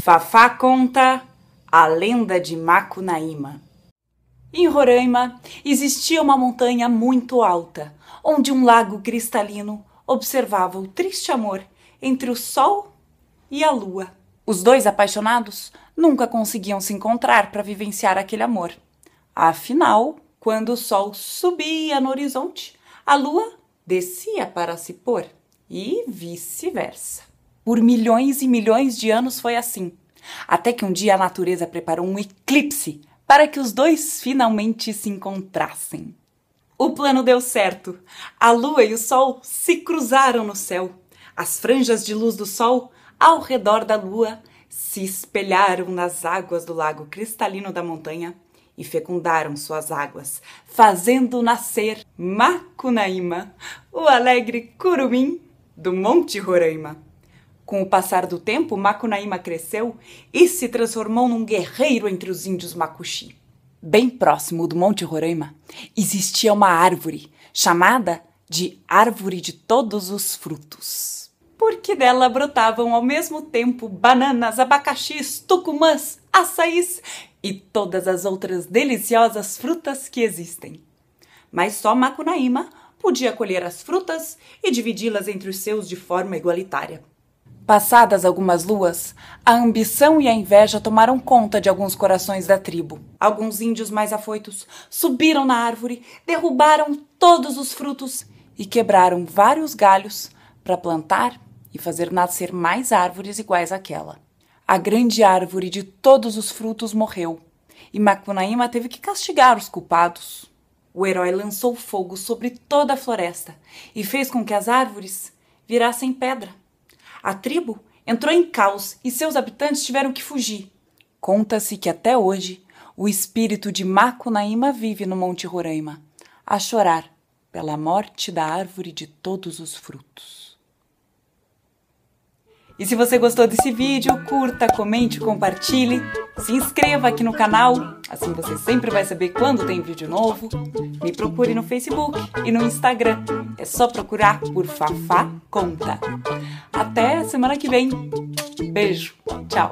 Fafá conta a lenda de Macunaíma. Em Roraima existia uma montanha muito alta, onde um lago cristalino observava o triste amor entre o sol e a lua. Os dois apaixonados nunca conseguiam se encontrar para vivenciar aquele amor. Afinal, quando o sol subia no horizonte, a lua descia para se pôr e vice-versa. Por milhões e milhões de anos foi assim, até que um dia a natureza preparou um eclipse para que os dois finalmente se encontrassem. O plano deu certo. A lua e o sol se cruzaram no céu. As franjas de luz do sol ao redor da lua se espelharam nas águas do lago cristalino da montanha e fecundaram suas águas, fazendo nascer Macunaíma, o alegre curumim do Monte Roraima. Com o passar do tempo, Macunaíma cresceu e se transformou num guerreiro entre os índios Macuxi. Bem próximo do Monte Roraima existia uma árvore chamada de Árvore de Todos os Frutos, porque dela brotavam ao mesmo tempo bananas, abacaxis, tucumãs, açaís e todas as outras deliciosas frutas que existem. Mas só Macunaíma podia colher as frutas e dividi-las entre os seus de forma igualitária. Passadas algumas luas, a ambição e a inveja tomaram conta de alguns corações da tribo. Alguns índios mais afoitos subiram na árvore, derrubaram todos os frutos e quebraram vários galhos para plantar e fazer nascer mais árvores iguais àquela. A grande árvore de todos os frutos morreu e Macunaíma teve que castigar os culpados. O herói lançou fogo sobre toda a floresta e fez com que as árvores virassem pedra. A tribo entrou em caos e seus habitantes tiveram que fugir. Conta-se que até hoje o espírito de Macunaíma vive no Monte Roraima, a chorar pela morte da árvore de todos os frutos. E se você gostou desse vídeo, curta, comente, compartilhe, se inscreva aqui no canal, assim você sempre vai saber quando tem vídeo novo. Me procure no Facebook e no Instagram, é só procurar por Fafá Conta. Até semana que vem. Beijo, tchau.